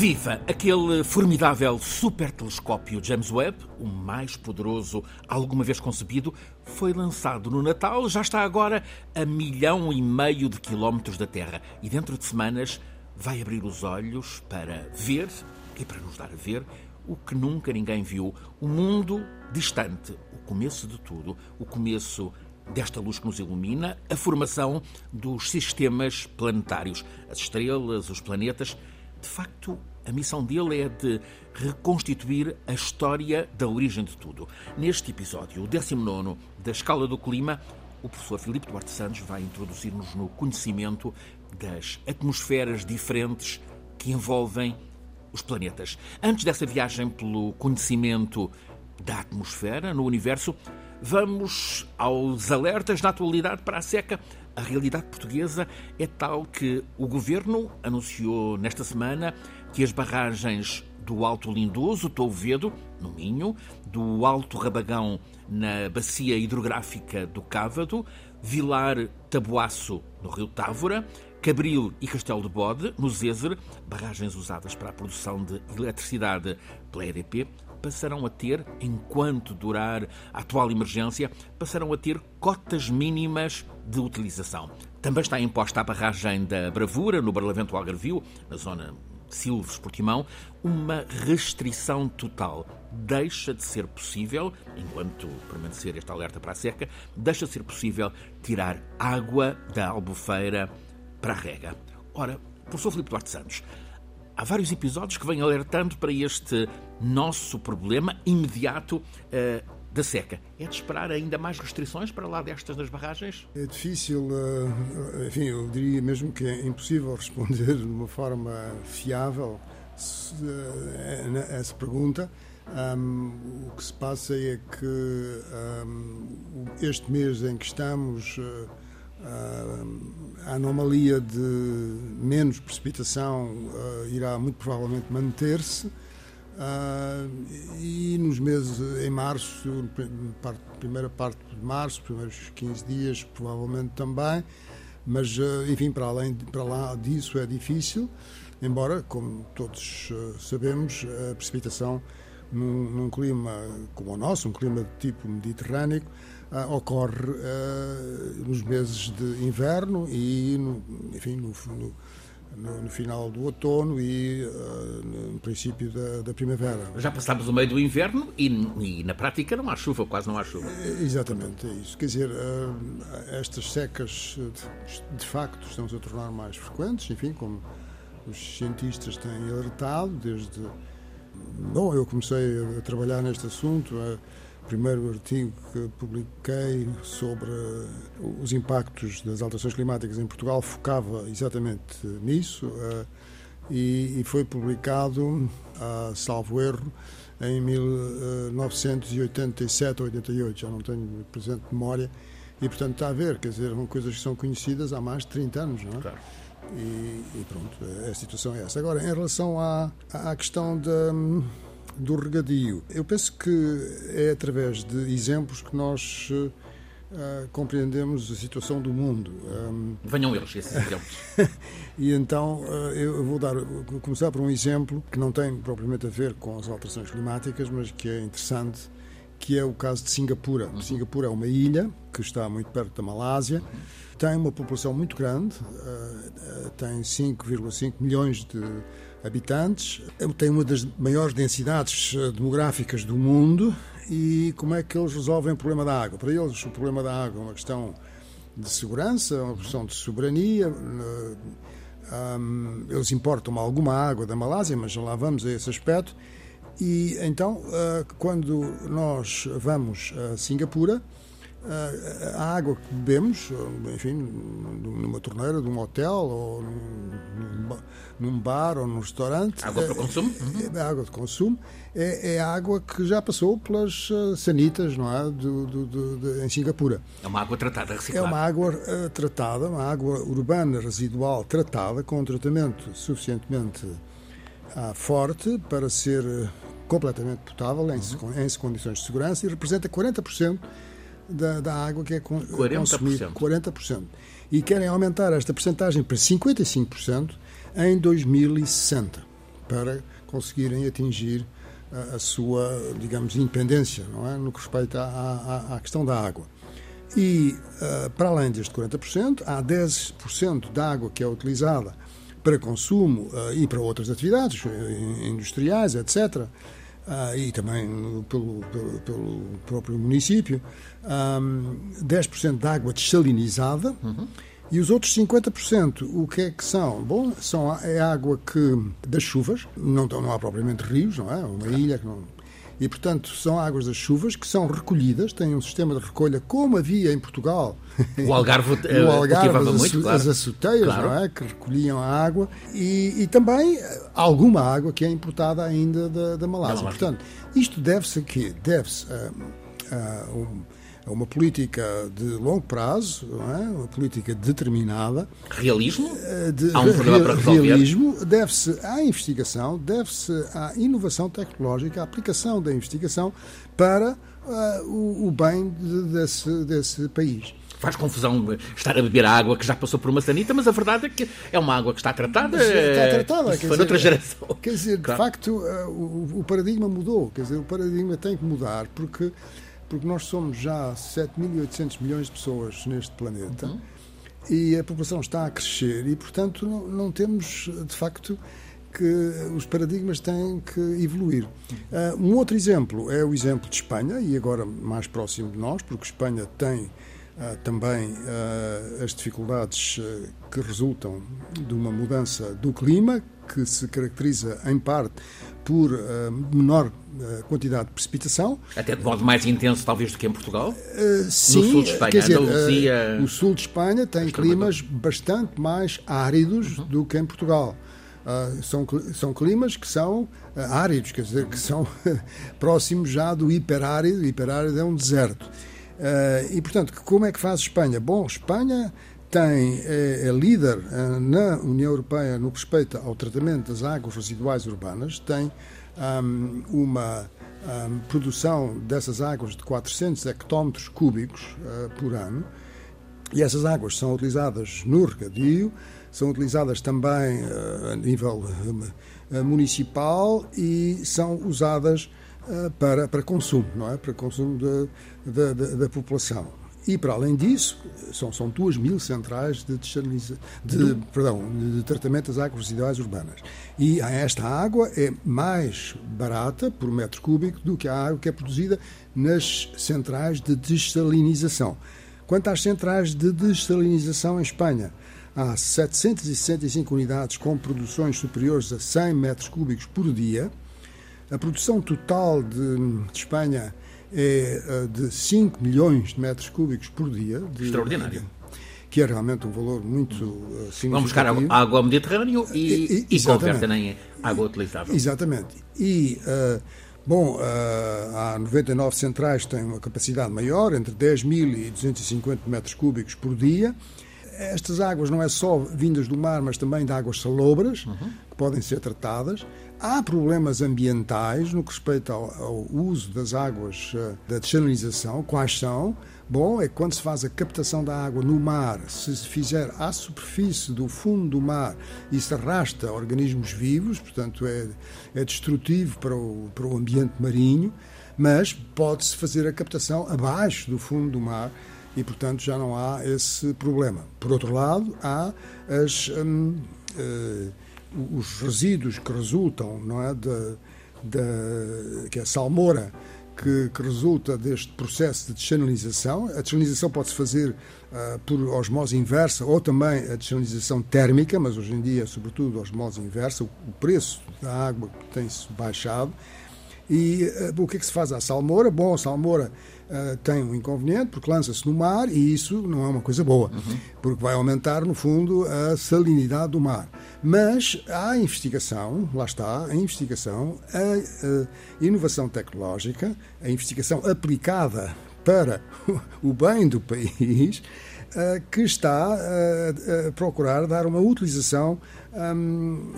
Viva! Aquele formidável supertelescópio James Webb, o mais poderoso alguma vez concebido, foi lançado no Natal, já está agora a milhão e meio de quilómetros da Terra e dentro de semanas vai abrir os olhos para ver e para nos dar a ver o que nunca ninguém viu, o mundo distante, o começo de tudo, o começo desta luz que nos ilumina, a formação dos sistemas planetários, as estrelas, os planetas. De facto, a missão dele é de reconstituir a história da origem de tudo. Neste episódio, o 19 da Escala do Clima, o professor Filipe Duarte Santos vai introduzir-nos no conhecimento das atmosferas diferentes que envolvem os planetas. Antes dessa viagem pelo conhecimento da atmosfera no universo, vamos aos alertas da atualidade para a seca. A realidade portuguesa é tal que o governo anunciou nesta semana que as barragens do Alto Lindoso, Touvedo, no Minho, do Alto Rabagão, na bacia hidrográfica do Cávado, Vilar Taboaço, no Rio Távora, Cabril e Castelo de Bode, no Zézer, barragens usadas para a produção de eletricidade pela EDP, passarão a ter, enquanto durar a atual emergência, passarão a ter cotas mínimas de utilização. Também está imposta a barragem da Bravura, no Barlavento Algarvio, na zona Silves Portimão, uma restrição total. Deixa de ser possível, enquanto permanecer este alerta para a seca, deixa de ser possível tirar água da albufeira para a rega. Ora, professor Filipe Duarte Santos, há vários episódios que vêm alertando para este nosso problema imediato uh, da seca. É de esperar ainda mais restrições para lá destas das barragens? É difícil, uh, enfim, eu diria mesmo que é impossível responder de uma forma fiável a essa pergunta. Um, o que se passa é que um, este mês em que estamos. Uh, a anomalia de menos precipitação uh, irá muito provavelmente manter-se uh, e nos meses em março, parte, primeira parte de março, primeiros 15 dias provavelmente também, mas uh, enfim, para, além, para lá disso é difícil, embora, como todos sabemos, a precipitação num, num clima como o nosso, um clima de tipo mediterrâneo, uh, ocorre uh, nos meses de inverno e, no, enfim, no, no, no, final do outono e uh, no princípio da, da, primavera. Já passámos o meio do inverno e, e, na prática não há chuva, quase não há chuva. Exatamente, é isso. Quer dizer, estas secas de, de facto estão-se a tornar mais frequentes, enfim, como os cientistas têm alertado desde. Bom, eu comecei a trabalhar neste assunto primeiro artigo que publiquei sobre os impactos das alterações climáticas em Portugal focava exatamente nisso uh, e, foi publicado, uh, salvo erro, em 1987 ou 88, já não tenho presente memória, e portanto está a ver, quer dizer, são coisas que são conhecidas há mais de 30 anos, não é? Claro. E, e, pronto, a situação é essa. Agora, em relação à, à questão da do regadio. Eu penso que é através de exemplos que nós uh, compreendemos a situação do mundo. Um, Venham eles, esses exemplos. e então uh, eu vou dar, vou começar por um exemplo que não tem propriamente a ver com as alterações climáticas, mas que é interessante, que é o caso de Singapura. Uhum. Singapura é uma ilha que está muito perto da Malásia, tem uma população muito grande, uh, tem 5,5 milhões de habitantes, tem uma das maiores densidades eh, demográficas do mundo e como é que eles resolvem o problema da água? Para eles, o problema da água é uma questão de segurança, uma questão de soberania. Eh, eles importam alguma água da Malásia, mas lá vamos a esse aspecto. E então, eh, quando nós vamos a Singapura, a água que bebemos, enfim, numa torneira de um hotel ou num bar ou num restaurante. Água para consumo? É, é, água de consumo. É, é água que já passou pelas eh, sanitas, não é? Do, do, do, de, em Singapura. É uma água tratada, reciclada. É uma água uh, tratada, uma água urbana residual tratada com um tratamento suficientemente uh, forte para ser completamente potável em, uhum. em condições de segurança e representa 40% da, da água que é 40%. consumida. 40%. E querem aumentar esta percentagem para 55% em 2060. para conseguirem atingir a, a sua, digamos, independência, não é? no que respeita à, à, à questão da água. E, uh, para além deste 40%, há 10% da água que é utilizada para consumo uh, e para outras atividades industriais, etc., e também pelo, pelo, pelo próprio município, um, 10% de água dessalinizada. Uhum. E os outros 50%, o que é que são? Bom, são, é água que das chuvas, não, não há propriamente rios, não é? Uma ilha que não, e, portanto, são águas das chuvas que são recolhidas, têm um sistema de recolha como havia em Portugal. O Algarve, o Algarve as, muito, claro. as açuteias, claro. não é? Que recolhiam a água e, e, também alguma água que é importada ainda da, da Malásia. Portanto, isto deve-se a quê? Deve-se a, a é uma política de longo prazo, é? uma política determinada. Realismo? Eh, de, Há um problema para resolver? Realismo deve-se à investigação, deve-se à inovação tecnológica, à aplicação da investigação para uh, o, o, bem de, desse, desse país faz confusão estar a beber a água que já passou por uma sanita, mas a verdade é que é uma água que está tratada. Está tratada. Foi noutra geração. Quer dizer, claro. de facto, o, o, paradigma mudou. Quer dizer, o paradigma tem que mudar porque porque nós somos já 7.800 milhões de pessoas neste planeta uhum. e a população está a crescer e, portanto, não, não, temos, de facto, que os paradigmas têm que evoluir. Uh, um outro exemplo é o exemplo de Espanha, e agora mais próximo de nós, porque Espanha tem uh, também uh, as dificuldades que resultam de uma mudança do clima, que se caracteriza em parte por menor quantidade de precipitação. Até de modo mais intenso, talvez, do que em Portugal? Uh, sim, no sul de Espanha, quer dizer, Andaluzia... o sul de Espanha tem climas bastante mais áridos uhum. do que em Portugal. são, são climas que são áridos, quer dizer, que são próximos já do hiperárido. Hiperárido é um deserto. e, portanto, como é que faz Espanha? Bom, Espanha tem, é, é líder na União Europeia no que respeita ao tratamento das águas residuais urbanas, tem um, uma um, produção dessas águas de 400 hectómetros cúbicos uh, por ano, e essas águas são utilizadas no regadio, são utilizadas também uh, a nível uh, municipal e são usadas para, para consumo, não é? Para consumo da, da população. E, para além disso, são, são 2 mil centrais de, de, perdão, de tratamento das águas residuais urbanas. E esta água é mais barata por metro cúbico do que a água que é produzida nas centrais de dessalinização. Quanto às centrais de dessalinização em Espanha, há 765 unidades com produções superiores a 100 metros cúbicos por dia. A produção total de, de Espanha é eh, de 5 milhões de metros cúbicos por dia. De, Extraordinário. Que é realmente um valor muito uh, significativo. Vamos buscar água ao Mediterrâneo e, e, e convertem em água utilizável. Exatamente. E, uh, bom, uh, há 99 centrais que têm uma capacidade maior, entre 10 mil e 250 metros cúbicos por dia. Estas águas não é só vindas do mar, mas também de águas salobras, uhum. que podem ser tratadas. Há problemas ambientais no que respeita ao, ao uso das águas uh, da desalinização. Quais são? Bom, é quando se faz a captação da água no mar, se se fizer à superfície do fundo do mar se arrasta organismos vivos, portanto é, é destrutivo para o, para o ambiente marinho, mas pode-se fazer a captação abaixo do fundo do mar e, portanto, já não há esse problema. Por outro lado, há as. Hum, uh, os resíduos que resultam, não é, da, da que é a salmoura, que, que, resulta deste processo de desalinização. A desalinização pode-se fazer uh, por osmose inversa ou também a desalinização térmica, mas hoje em dia, sobretudo, a osmose inversa. O, o preço da água tem-se baixado. E uh, o que é que se faz à salmoura? Bom, a salmoura uh, tem um inconveniente porque lança-se no mar e isso não é uma coisa boa, uhum. porque vai aumentar, no fundo, a salinidade do mar. Mas há investigação, lá está, a investigação, a, a inovação tecnológica, a investigação aplicada para o bem do país, que está a, a procurar dar uma utilização um,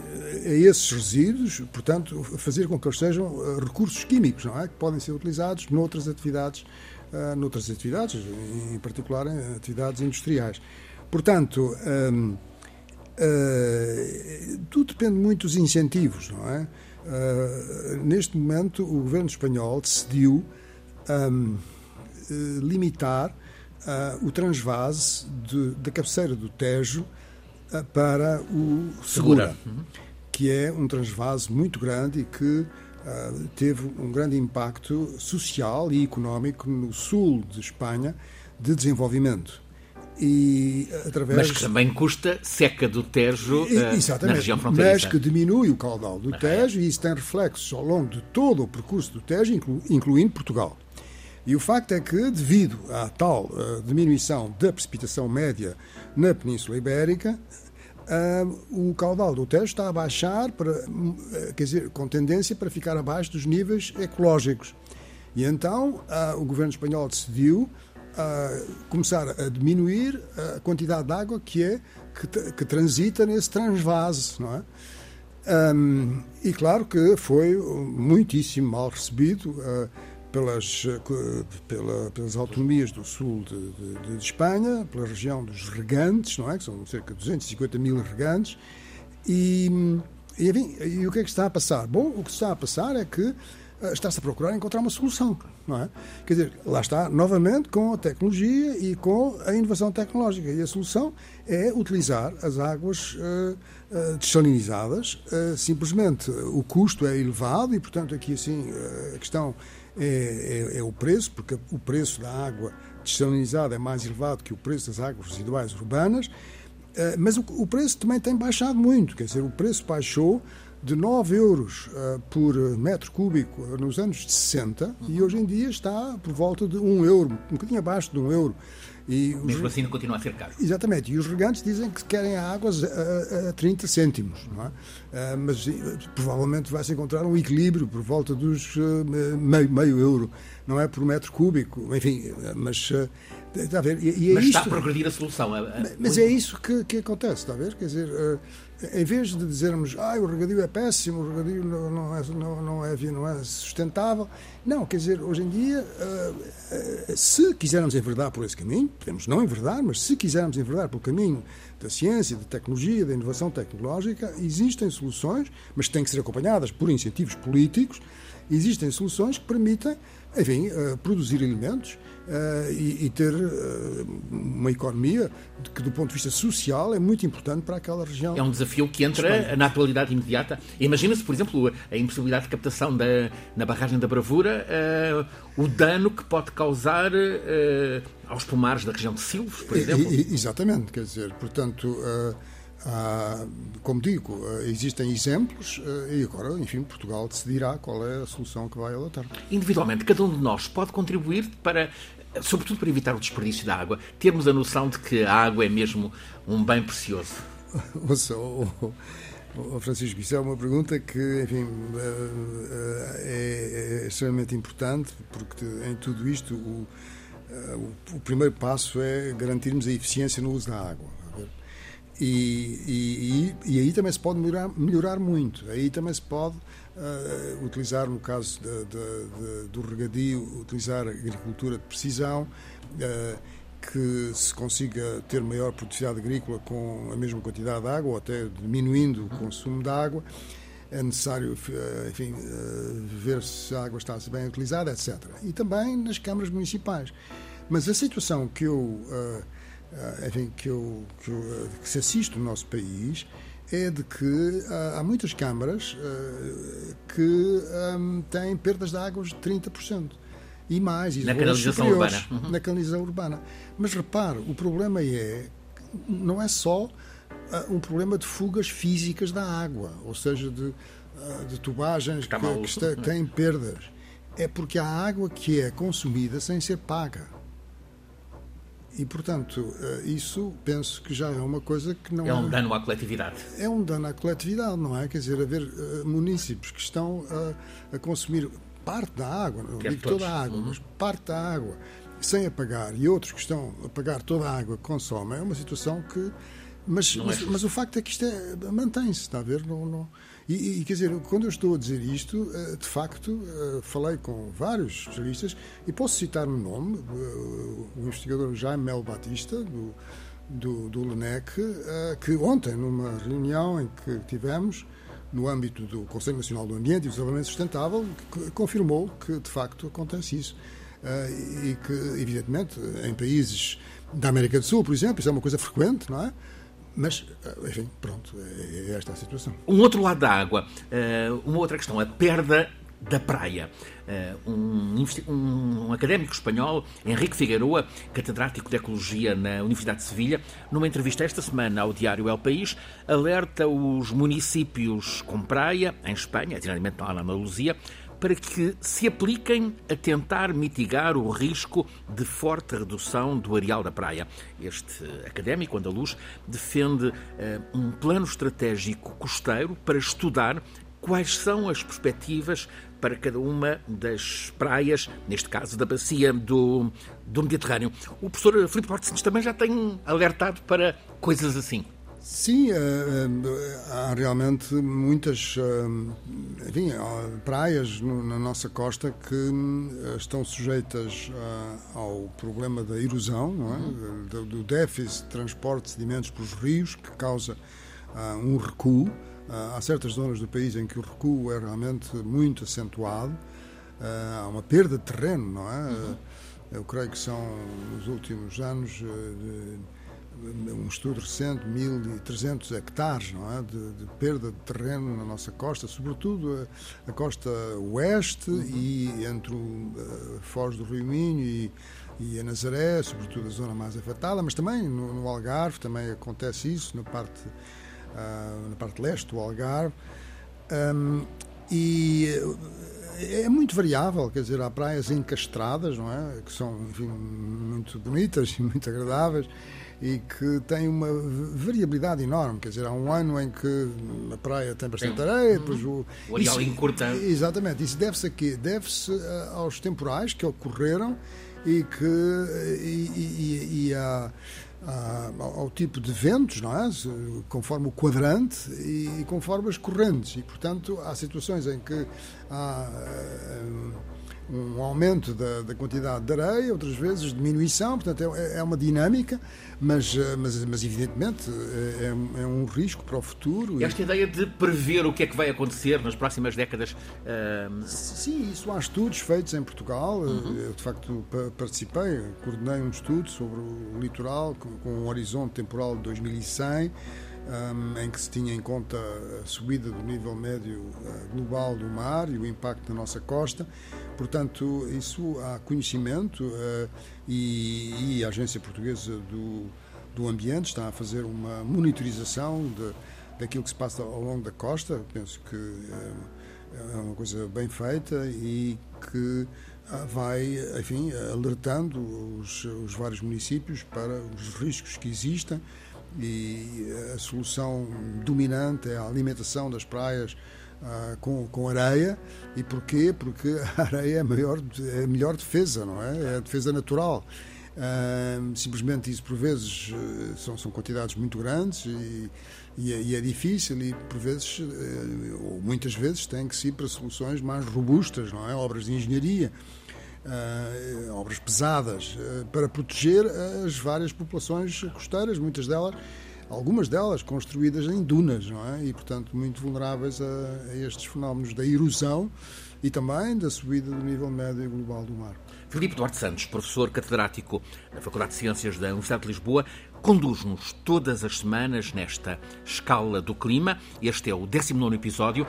a esses resíduos, portanto, fazer com que eles sejam uh, recursos químicos, não é? Que podem ser utilizados noutras atividades, noutras atividades, em particular em atividades industriais. Portanto, um, uh, tudo depende muito dos incentivos, não é? Neste momento, o governo espanhol decidiu um, limitar uh, o transvase de, da cabeceira do Tejo uh, para o Segura, Segura. Uhum. que é um transvase muito grande e que uh, teve um grande impacto social e económico no sul de Espanha de desenvolvimento. E, através... Mas que também custa seca do Tejo e, na região fronteiriça. Mas que diminui o caudal do Tejo e isso tem reflexos ao longo de todo o percurso do Tejo, inclu, incluindo Portugal. E o facto é que, devido à tal uh, diminuição da precipitação média na Península Ibérica, uh, o caudal do Tejo está a baixar, para, uh, quer dizer, com tendência para ficar abaixo dos níveis ecológicos. E então o governo espanhol decidiu começar a diminuir a quantidade de água que é que, que transita nesse transvase, não é? Um, e claro que foi muitíssimo mal recebido. Uh, pelas, eh, pela, pelas autonomias do sul de, de, de, Espanha, pela região dos regantes, não é? que são cerca de 250 mil regantes, e, e, enfim, e o que é que está a passar? Bom, o que está a passar é que eh, está-se a procurar encontrar uma solução, não é? Quer dizer, lá está, novamente, com a tecnologia e com a inovação tecnológica. E a solução é utilizar as águas uh, uh, desalinizadas. Uh, simplesmente o custo é elevado e, portanto, aqui assim a questão é, é, é, o preço, porque o preço da água desalinizada é mais elevado que o preço das águas residuais urbanas, eh, mas o preço também tem baixado muito, quer dizer, o preço baixou de 9 euros uh, por metro cúbico nos anos 60 uhum. e hoje em dia está por volta de 1 euro, um bocadinho abaixo de 1 euro. E Mesmo os... assim continua a ser caro. Exatamente. E os regantes dizem que querem águas a, a 30 cêntimos. Não é? Uh, mas uh, provavelmente vai-se encontrar um equilíbrio por volta dos uh, meio, meio euro, não é? Por metro cúbico. Enfim, mas Está a ver? E, e é mas isto, está a progredir a solução. Mas é isso que, que acontece, está a ver? Quer dizer, uh, em vez de dizermos ah, o regadio é péssimo, o regadio não, não, é, não, não, é, não é sustentável, não, quer dizer, hoje em dia, uh, uh, se quisermos enverdar por esse caminho, podemos não enverdar, mas se quisermos enverdar pelo caminho da ciência, da tecnologia, da inovação tecnológica, existem soluções, mas têm que ser acompanhadas por incentivos políticos, existem soluções que permitem, enfim, produzir alimentos Uh, e, e, ter uh, uma economia que, do ponto de vista social, é muito importante para aquela região. É um desafio que entra na atualidade imediata. Imagina-se, por exemplo, a impossibilidade de captação da, na barragem da Bravura, uh, o dano que pode causar aos pomares da região de Silves, por exemplo. E, exatamente, quer dizer, portanto. Ah, como digo, existem exemplos e agora, enfim, Portugal decidirá qual é a solução que vai adotar. Individualmente, cada um de nós pode contribuir para sobretudo para evitar o desperdício da água, termos a noção de que a água é mesmo um bem precioso? Ouça, Francisco, isso é uma pergunta que, enfim, é, é extremamente importante, porque em tudo isto o, o primeiro passo é garantirmos a eficiência no uso da água. E, e, e, aí também se pode melhorar, melhorar muito. Aí também se pode uh, utilizar, no caso de, de, de, do regadio, utilizar agricultura de precisão, uh, que se consiga ter maior produtividade agrícola com a mesma quantidade de água ou até diminuindo o consumo de água. É necessário, uh, enfim, ver se a água está bem utilizada, etc. E também nas câmaras municipais. Mas a situação que eu enfim, que, eu, que, eu, que, se assiste no nosso país é de que ah, há muitas câmaras que um, têm perdas de águas de 30%. E mais, e na canalização urbana. Uhum. Na canalização urbana. Mas repare, o problema é, não é só um problema de fugas físicas da água, ou seja, de, de tubagens que, que, está, que têm perdas. É porque há água que é consumida sem ser paga. E, portanto, eh, isso penso que já é uma coisa que não é. um dano à coletividade. É um dano à coletividade, não é? Quer dizer, haver uh, municípios que estão a, a consumir parte da água, não digo toda a água, uhum. mas parte da água, sem apagar, e outros que estão a pagar toda a água que consomem, é uma situação que. Mas, mas, é mas, o facto é que isto é, mantém-se, está a ver? Não, não, e, e, quer dizer, quando eu estou a dizer isto, eh, de facto, eh, falei com vários especialistas e posso citar um nome, eh, o investigador Jaime Mel Batista, do, do, do LENEC, que ontem, numa reunião em que tivemos, no âmbito do Conselho Nacional do Ambiente e do Desenvolvimento Sustentável, confirmou que, de facto, acontece isso. E que, evidentemente, em países da América do Sul, por exemplo, isso é uma coisa frequente, não é? Mas, enfim, pronto, é, é esta a situação. Um outro lado da água, uma outra questão, a perda da praia. Eh, um, um, académico espanhol, Henrique Figueroa, catedrático de Ecologia na Universidade de Sevilha, numa entrevista esta semana ao diário El País, alerta os municípios com praia, em Espanha, designadamente na Andaluzia, para que se apliquem a tentar mitigar o risco de forte redução do areal da praia. Este académico andaluz defende uh, um plano estratégico costeiro para estudar quais são as perspectivas para cada uma das praias, neste caso da bacia do, do Mediterrâneo. O professor Filipe Portes também já tem alertado para coisas assim. Sim, eh, eh, há realmente muitas eh, enfim, praias na nossa costa que estão sujeitas ao problema da erosão, é? Uhum. do déficit de transporte de sedimentos pelos rios, que causa um recuo. Há certas zonas do país em que o recuo é realmente muito acentuado, há uma perda de terreno, não é? Uhum. Eu creio que são, nos últimos anos, um estudo recente, 1.300 hectares não é? de, de, perda de terreno na nossa costa, sobretudo a, a costa oeste uhum. e entre o a Foz do Rio Minho e, e, a Nazaré, sobretudo a zona mais afetada, mas também no, no Algarve também acontece isso, na parte uh, na parte leste do Algarve. Um, e é muito variável, quer dizer, há praias encastradas, não é? Que são, enfim, muito bonitas e muito agradáveis e que têm uma variabilidade enorme, quer dizer, há um ano em que a praia tem bastante tem. areia, depois o... O areal encurta. Exatamente, isso deve-se a quê? Deve-se ah, aos temporais que ocorreram e que... e, e, e a ao tipo de ventos, não é? conforme o quadrante e conforme as correntes. E, portanto, há situações em que há eh, um aumento da, da, quantidade de areia, outras vezes diminuição, portanto é, é uma dinâmica, mas, eh, mas, mas evidentemente é, é, um risco para o futuro. E esta ideia de prever o que é que vai acontecer nas próximas décadas? Uh... Sim, isso há estudos feitos em Portugal, uhum. eu de facto participei, coordenei um estudo sobre o litoral com, com um horizonte temporal de 2100, um, em que se tinha em conta a subida do nível médio uh, global do mar e o impacto na nossa costa. Portanto, isso há conhecimento uh, e, e, a Agência Portuguesa do, do Ambiente está a fazer uma monitorização de, daquilo que se passa ao longo da costa. Penso que uh, é uma coisa bem feita e que vai, enfim, alertando os, os vários municípios para os riscos que existem e a solução dominante é a alimentação das praias ah, com, com areia. E porquê? Porque a areia é a, maior, é a melhor defesa, não é? É a defesa natural. Ah, simplesmente isso, por vezes, eh, são, são quantidades muito grandes e, e, é, e é difícil e, por vezes, eh, ou muitas vezes, tem que se ir para soluções mais robustas, não é? Obras de engenharia uh, obras pesadas, uh, para proteger as várias populações costeiras, muitas delas, algumas delas construídas em dunas, não é? E, portanto, muito vulneráveis a, a estes fenómenos da erosão e também da subida do nível médio global do mar. Filipe Duarte Santos, professor catedrático na Faculdade de Ciências da Universidade de Lisboa, conduz-nos todas as semanas nesta escala do clima. Este é o 19 episódio.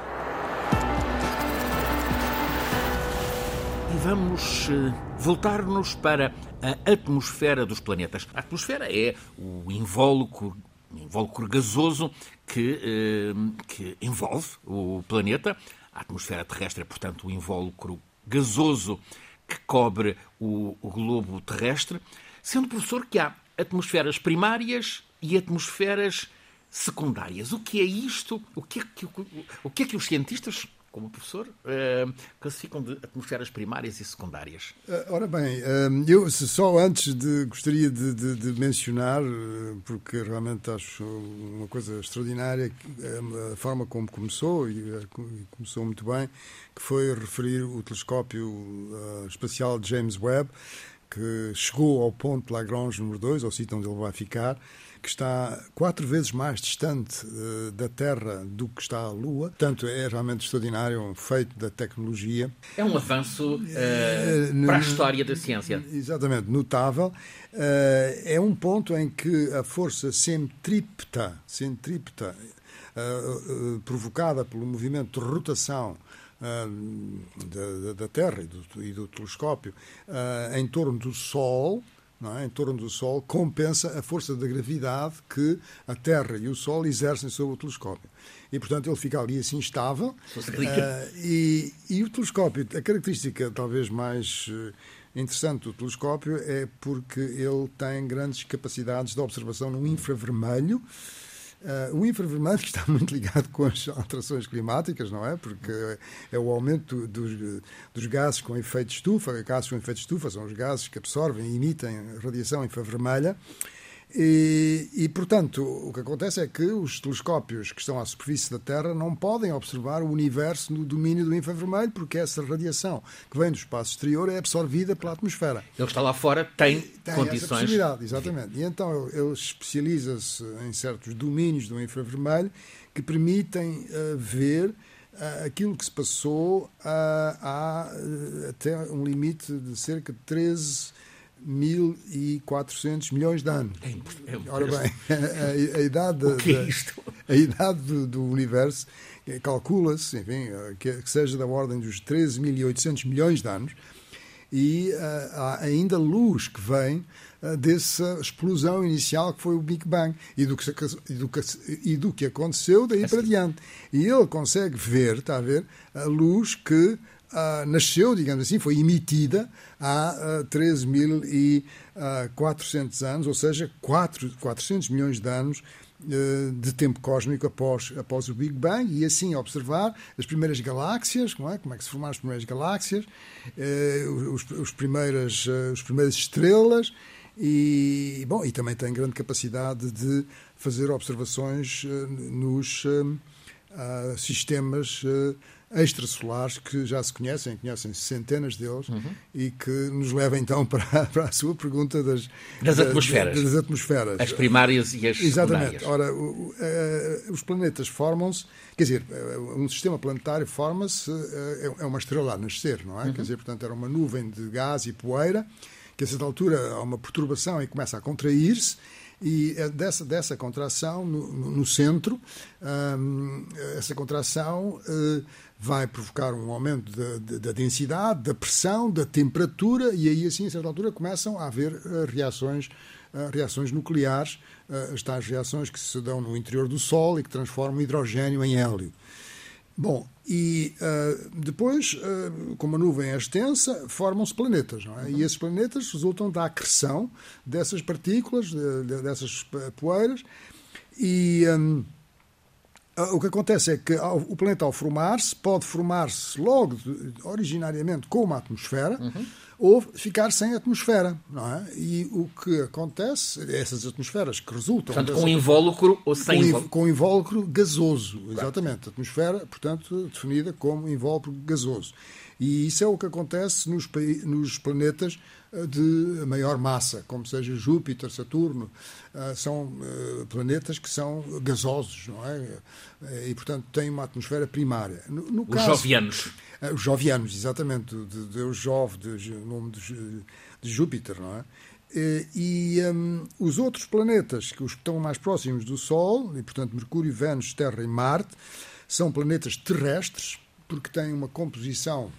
Vamos eh, voltar-nos para a atmosfera dos planetas. A atmosfera é o invólucro, invólucro gasoso que, eh, que envolve o planeta. A atmosfera terrestre é, portanto, o invólucro gasoso que cobre o, o globo terrestre, sendo, professor, que há atmosferas primárias e atmosferas secundárias. O que é isto? O que é que, o que, é que os cientistas professor, uh, classificam de atmosferas primárias e secundárias? Uh, ora bem, uh, eu só antes de gostaria de, de, de, mencionar, porque realmente acho uma coisa extraordinária, a forma como começou, e começou muito bem, que foi referir o telescópio espacial James Webb, que chegou ao ponto Lagrange número 2, ao sítio onde ele vai ficar, que está quatro vezes mais distante uh, da Terra do que está a Lua. Portanto, é realmente extraordinário, um feito da tecnologia. É um avanço uh, para a história da ciência. Exatamente, notável. Uh, é um ponto em que a força centrípeta, centrípeta provocada pelo movimento de rotação da, da, Terra e do, e do telescópio em torno do Sol, é? em torno do Sol compensa a força da gravidade que a Terra e o Sol exercem sobre o telescópio. E, portanto, ele fica ali assim estável. Uh, e, e o telescópio, a característica talvez mais eh, interessante do telescópio é porque ele tem grandes capacidades de observação no infravermelho Uh, o infravermelho está muito ligado com as alterações climáticas, não é? Porque é o aumento dos, dos gases com efeito estufa. Gases com efeito estufa são os gases que absorvem e emitem radiação infravermelha. E, e, portanto, o que acontece é que os telescópios que estão à superfície da Terra não podem observar o universo no domínio do infravermelho, porque essa radiação que vem do espaço exterior é absorvida pela atmosfera. Ele está lá fora tem, tem condições. Essa possibilidade, exatamente. E então ele especializa-se em certos domínios do infravermelho que permitem uh, ver uh, aquilo que se passou uh, há até um limite de cerca de 13 1.400 milhões de anos. É, é Ora bem, a, a, idade, o que é a idade do, do universo eh, calcula-se, enfim, eh, que, que, seja da ordem dos 13.800 milhões de anos, e uh, há ainda luz que vem uh, dessa explosão inicial que foi o Big Bang e do que, e do que, e do que aconteceu daí é para diante. E ele consegue ver, está a ver, a luz que uh, nasceu, digamos assim, foi emitida há uh, 13.400 anos, ou seja, 4, 400 milhões de anos uh, de tempo cósmico após, após o Big Bang. E assim observar as primeiras galáxias, como é, como é que se formaram as primeiras galáxias, uh, os, os, primeiras, uh, os primeiras estrelas. E, bom, e também tem grande capacidade de fazer observações nos sistemas extrasolares que já se conhecem, conhecem centenas deles, uhum. e que nos leva então para, para a sua pergunta das, das atmosferas. Das, atmosferas. As primárias e as Exatamente. secundárias. Ora, o, uh, os planetas formam-se, quer dizer, uh, um sistema planetário forma-se, uh, é uma estrela a nascer, não é? Uhum. Quer dizer, portanto, era uma nuvem de gás e poeira, que a certa altura há uma perturbação e começa a contrair-se, e dessa, dessa contração no, no centro, um, essa contração vai provocar um aumento da, da, densidade, da pressão, da temperatura, e aí, assim, a certa altura, começam a haver uh, reações, uh, reações nucleares, uh, as tais reações que se dão no interior do Sol e que transformam hidrogênio em hélio. Bom, e depois, como a nuvem é extensa, formam-se planetas, não é? E esses planetas resultam da acreção dessas partículas, de, de, dessas poeiras, e. Um, o que acontece é que o planeta, ao formar-se, pode formar-se logo, originariamente, com uma atmosfera, uhum. ou ficar sem atmosfera, não é? E o que acontece, essas atmosferas que resultam... Portanto, com invólucro ou sem com invólucro? Com invólucro gasoso, claro. exatamente. Atmosfera, portanto, definida como invólucro gasoso. E isso é o que acontece nos, nos planetas de maior massa, como seja Júpiter, Saturno. Eh, são eh, planetas que são gasosos, não é? E, portanto, têm uma atmosfera primária. No, no os caso, jovianos. Os jovianos, exatamente, de Deus Jove, de, nome de, de Júpiter, não é? E um, os outros planetas, que os que estão mais próximos do Sol, e portanto Mercúrio, Vênus, Terra e Marte, são planetas terrestres, porque têm uma composição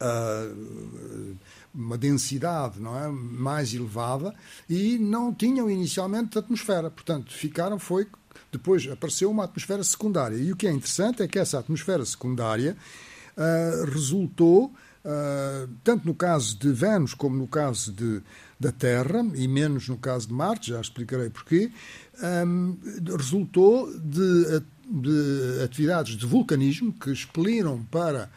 uh, uma densidade não é, mais elevada e não tinham inicialmente atmosfera. Portanto, ficaram, foi. Depois apareceu uma atmosfera secundária. E o que é interessante é que essa atmosfera secundária uh, resultou, uh, tanto no caso de Vênus como no caso de, da Terra, e menos no caso de Marte, já explicarei porquê, um, resultou de, de atividades de vulcanismo que expeliram para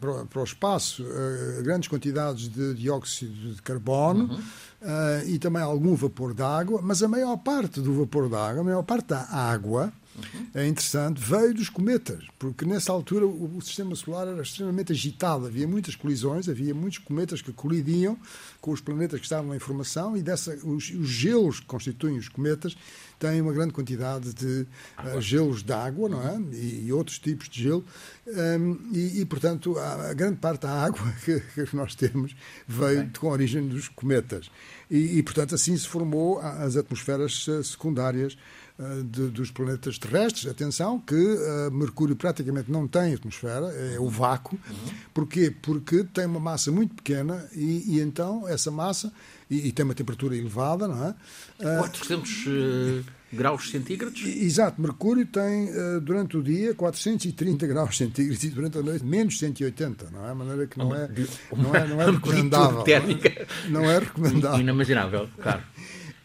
para, para, o espaço uh, grandes quantidades de dióxido de carbono uhum. uh, e também algum vapor d'água, mas a maior parte do vapor d'água, a maior parte da água, uhum. é interessante, veio dos cometas, porque nessa altura o, o, sistema solar era extremamente agitado, havia muitas colisões, havia muitos cometas que colidiam com os planetas que estavam em formação e dessa, os, os gelos que constituem os cometas têm uma grande quantidade de uh, gelos de água, não é? E, e outros tipos de gelo, um, e, e, portanto, a, a, grande parte da água que, que nós temos veio okay. com a origem dos cometas. E, e, portanto, assim se formou as atmosferas eh, secundárias de, dos planetas terrestres. Atenção que uh, Mercúrio praticamente não tem atmosfera, é o vácuo. Uhum. Porquê? Porque tem uma massa muito pequena e, e então essa massa e, e, tem uma temperatura elevada, não é? 400 uh, graus centígrados? Exato, Mercúrio tem uh, durante o dia 430 graus centígrados e durante a noite menos 180, não é? A maneira que não é, não é, não é recomendável. Não é, não é recomendável. Inimaginável, claro.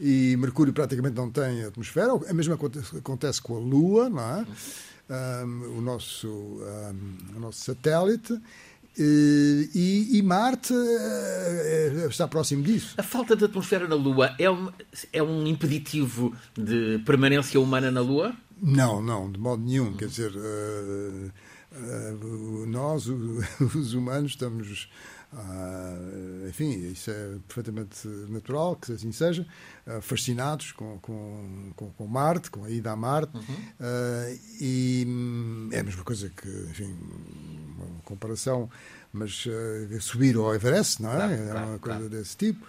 E Mercúrio praticamente não tem atmosfera, a mesma acontece com a Lua, não é? Um, o, nosso, um, o nosso satélite. Eh, e, e, Marte uh, está próximo disso. A falta de atmosfera na Lua é um, é um impeditivo de permanência humana na Lua? Não, não, de modo nenhum. Quer dizer, uh, uh, nós, os humanos, estamos Uh, enfim, isso é perfeitamente natural que assim seja, uh, fascinados com, com, com, com, Marte, com a ida a Marte, uhum. uh, e hum, é a mesma coisa que, enfim, comparação, mas subir ao Everest, não é? Claro, é uma coisa claro. desse tipo.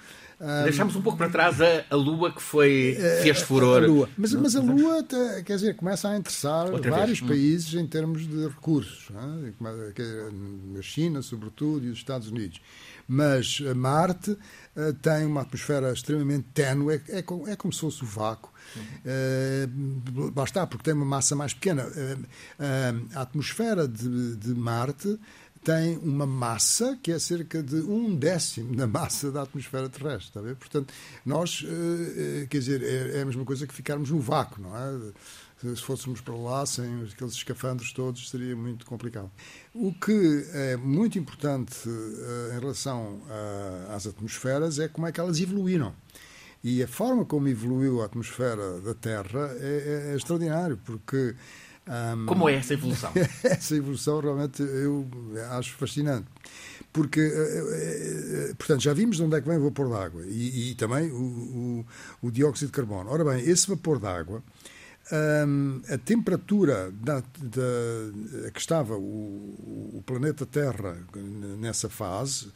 Deixámos um pouco para trás a, a Lua que foi fez furor. A Lua. Mas, mas a Lua, quer dizer, começa a interessar Outra vários vez. Hum. países em termos de recursos. É? A China, sobretudo, e os Estados Unidos. Mas Marte uh, tem uma atmosfera extremamente ténue, é, é, é como se fosse o vácuo. Uhum. Uh, lá porque tem uma massa mais pequena. Uh, a atmosfera de, de Marte tem uma massa que é cerca de um décimo da massa da atmosfera terrestre. Está ver? Portanto, nós, eh, eh, quer dizer, é, é a mesma coisa que ficarmos no vácuo, não é? Se fôssemos para lá sem aqueles escafandros todos, seria muito complicado. O que é muito importante em relação às atmosferas é como é que elas evoluíram. E a forma como evoluiu a atmosfera da Terra é, é, é extraordinário, porque um, Como é essa evolução? essa evolução realmente eu acho fascinante. Porque, eh, eh, eh, portanto, já vimos de onde é que vem o vapor d'água e, e, também o, o, o, dióxido de carbono. Ora bem, esse vapor d'água, um, a temperatura da, da, que estava o, o, planeta Terra nessa fase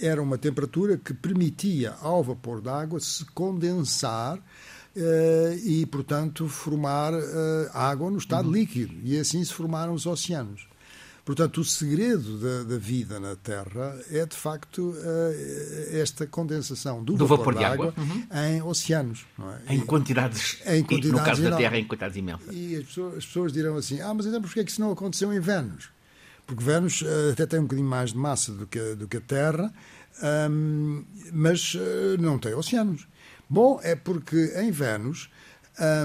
era uma temperatura que permitia ao vapor d'água se condensar Uh, e, portanto, formar uh, água no estado uhum. líquido. E assim se formaram os oceanos. Portanto, o segredo da, da vida na Terra é, de facto, uh, esta condensação do, do vapor, vapor de água, uhum. em oceanos. É? Em quantidades, em quantidades no caso da Terra, em quantidades imensas. E as pessoas, as pessoas dirão assim, ah, mas então porquê é que isso não aconteceu em Vênus? Porque Vênus até tem um bocadinho mais de massa do que, do que a Terra, um, mas não tem oceanos. Bom, é porque em Vênus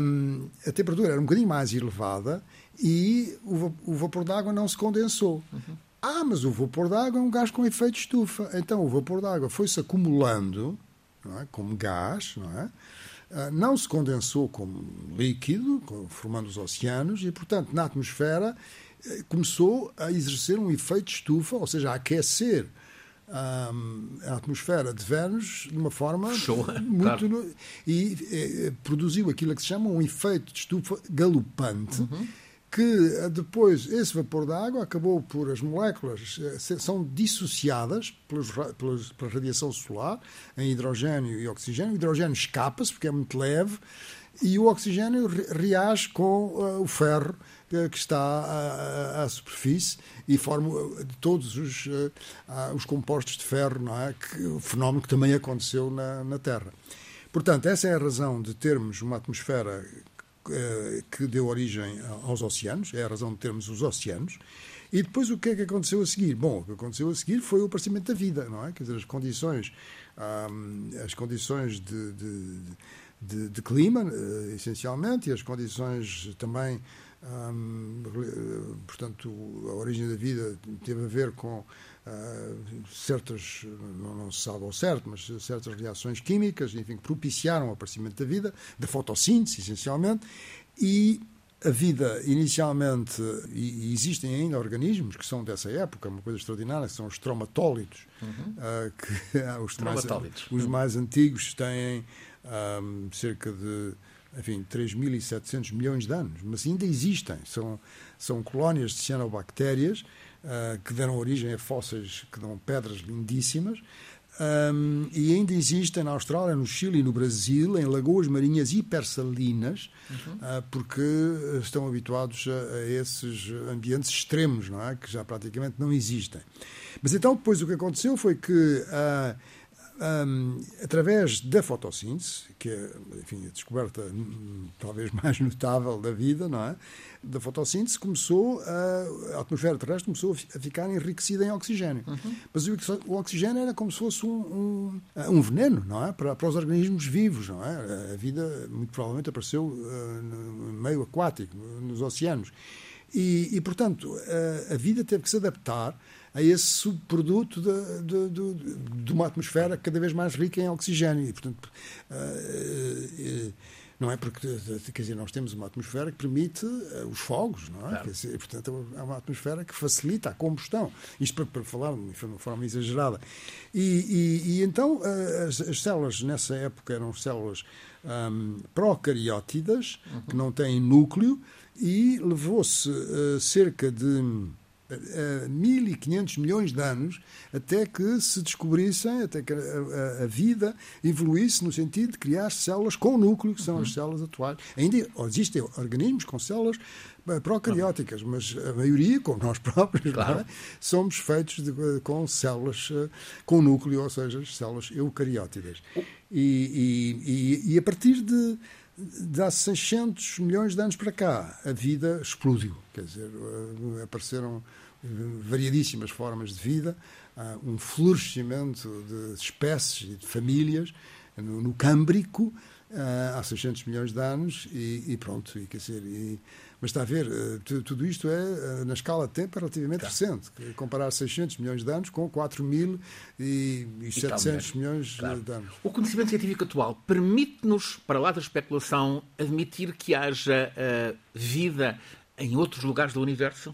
hum, a temperatura era um bocadinho mais elevada e o, o vapor d'água não se condensou. Uhum. Ah, mas o vapor d'água é um gás com efeito estufa. Então o vapor d'água foi-se acumulando é? como gás, não é? Uh, não se condensou como líquido, formando os oceanos, e, portanto, na atmosfera eh, começou a exercer um efeito de estufa, ou seja, a aquecer a atmosfera de Vênus de uma forma Show, muito claro. e eh, produziu aquilo que se chama um efeito de estufa galopante uhum. que eh, depois esse vapor da água acabou por as moléculas eh, são dissociadas pelos, pelos, pela radiação solar em hidrogênio e oxigênio o hidrogênio escapa-se porque é muito leve e o oxigênio reage com uh, o ferro que está à, à, superfície e forma todos os, uh, os compostos de ferro, não é? Que, o fenómeno que também aconteceu na, na Terra. Portanto, essa é a razão de termos uma atmosfera que deu origem aos oceanos, é a razão de termos os oceanos. E depois o que é que aconteceu a seguir? Bom, o que aconteceu a seguir foi o aparecimento da vida, não é? Quer dizer, as condições, um, as condições de, de, de, de clima, essencialmente, e as condições também portanto, a origem da vida teve a ver com uh, certas, não, não, se sabe ao certo, mas certas reações químicas, enfim, que propiciaram o aparecimento da vida, da fotossíntese, essencialmente, E a vida, inicialmente, e existem ainda organismos que são dessa época, uma coisa extraordinária, que são os traumatólitos. Uhum. Uh, que, os, mais, os mais antigos têm um, cerca de enfim, 3.700 milhões de anos, mas ainda existem. São, são colónias de cianobactérias uh, que deram origem a fósseis que dão pedras lindíssimas. Um, e ainda existem na Austrália, no Chile e no Brasil, em lagoas marinhas hipersalinas, uhum. uh, porque estão habituados a, a, esses ambientes extremos, não é? que já praticamente não existem. Mas então, depois, o que aconteceu foi que. Uh, um, através da fotossíntese, que é enfim, a descoberta hum, talvez mais notável da vida, não é? Da fotossíntese começou a, a atmosfera terrestre começou a ficar enriquecida em oxigênio. Uhum. Mas o, o, oxigênio era como se fosse um, um, um, veneno, não é? Para, para os organismos vivos, não é? A vida muito provavelmente apareceu uh, no meio aquático, nos oceanos. E, e portanto, a, a vida teve que se adaptar a esse subproduto de, de, de, de, uma atmosfera cada vez mais rica em oxigênio. E, portanto, uh, uh, não é porque, quer dizer, nós temos uma atmosfera que permite uh, os fogos, não é? Claro. Dizer, portanto, é uma atmosfera que facilita a combustão. Isto para, para falar de uma forma exagerada. E, e, e então, as, as, células nessa época eram células um, procariótidas, uhum. que não têm núcleo, e levou-se cerca de 1.500 milhões de anos até que se descobrissem, até que a, a, vida evoluísse no sentido de criar células com núcleo, que são uhum. as células atuais. Ainda existem organismos com células eh, procarióticas, mas a maioria, como nós próprios, é? claro. é? somos feitos de, com células eh, com núcleo, ou seja, células eucariótidas. E, e, e, a partir de de há 600 milhões de anos para cá, a vida explodiu. Quer dizer, eh, apareceram eh, variadíssimas formas de vida, um florescimento de espécies e de famílias no, Câmbrico eh, há 600 milhões de anos e, e pronto, e, quer dizer, e, mas está a ver, eh, tudo isto é, eh, na escala de tempo, é relativamente tá. recente. Comparar 600 milhões de anos com 4.700 milhões claro. de anos. O conhecimento científico atual permite-nos, para lá da especulação, admitir que haja uh, vida em outros lugares do universo?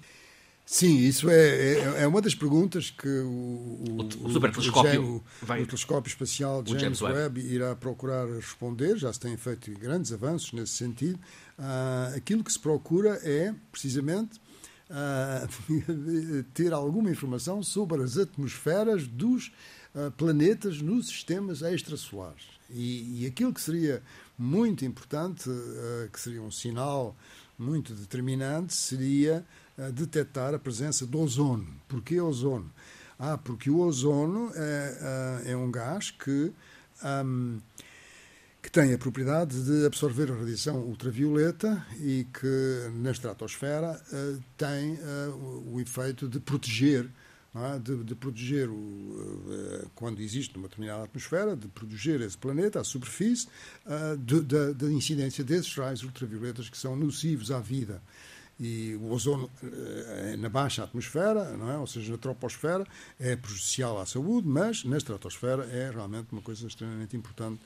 Sim, isso é, é, é, uma das perguntas que o, o, o, o telescópio, o, o, telescópio espacial James, James Webb. Webb irá procurar responder. Já se têm feito grandes avanços nesse sentido. Uh, aquilo que se procura é, precisamente, uh, ter alguma informação sobre as atmosferas dos uh, planetas nos sistemas extrasolares. E, e, aquilo que seria muito importante, que seria um sinal muito determinante, seria detectar a presença do ozono. Porquê ozono? Ah, porque o ozono é, é um gás que. Um, que tem a propriedade de absorver a radiação ultravioleta e que na estratosfera uh, tem uh, o efeito de proteger, é? de, de, proteger, o, uh, quando existe uma determinada atmosfera, de proteger esse planeta, a superfície, da incidência desses raios ultravioletas que são nocivos à vida. E o ozono na baixa atmosfera, não é? ou seja, na troposfera, é prejudicial à saúde, mas na estratosfera é realmente uma coisa extremamente importante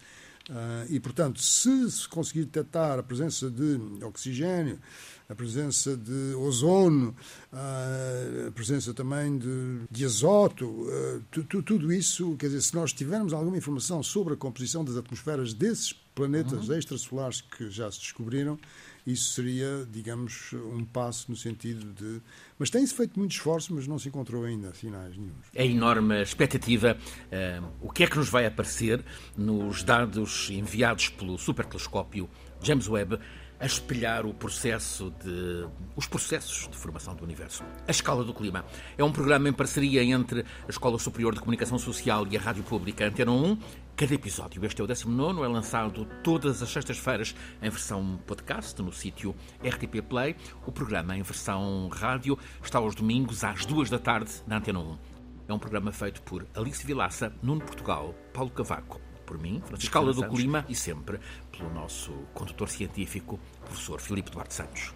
Uh, e, portanto, se se conseguir detectar a presença de oxigênio, a presença de ozono, uh, a presença também de, de azoto, uh, tu, tu, tudo isso, quer dizer, se nós tivermos alguma informação sobre a composição das atmosferas desses planetas uhum. extrasolares que já se descobriram, isso seria, digamos, um passo no sentido de. Mas tem-se feito muito esforço, mas não se encontrou ainda sinais nenhum. É enorme expectativa. Uh, o que é que nos vai aparecer nos dados enviados pelo supertelescópio James Webb? A espelhar o processo de, os processos de formação do universo. A Escala do Clima é um programa em parceria entre a Escola Superior de Comunicação Social e a Rádio Pública Antena 1. Cada episódio, este é o 19, é lançado todas as sextas-feiras em versão podcast no sítio RTP Play. O programa em versão rádio está aos domingos às duas da tarde na Antena 1. É um programa feito por Alice Vilaça, Nuno Portugal, Paulo Cavaco por mim, Francisco Escala do Clima e sempre pelo nosso condutor científico, professor Filipe Duarte Santos.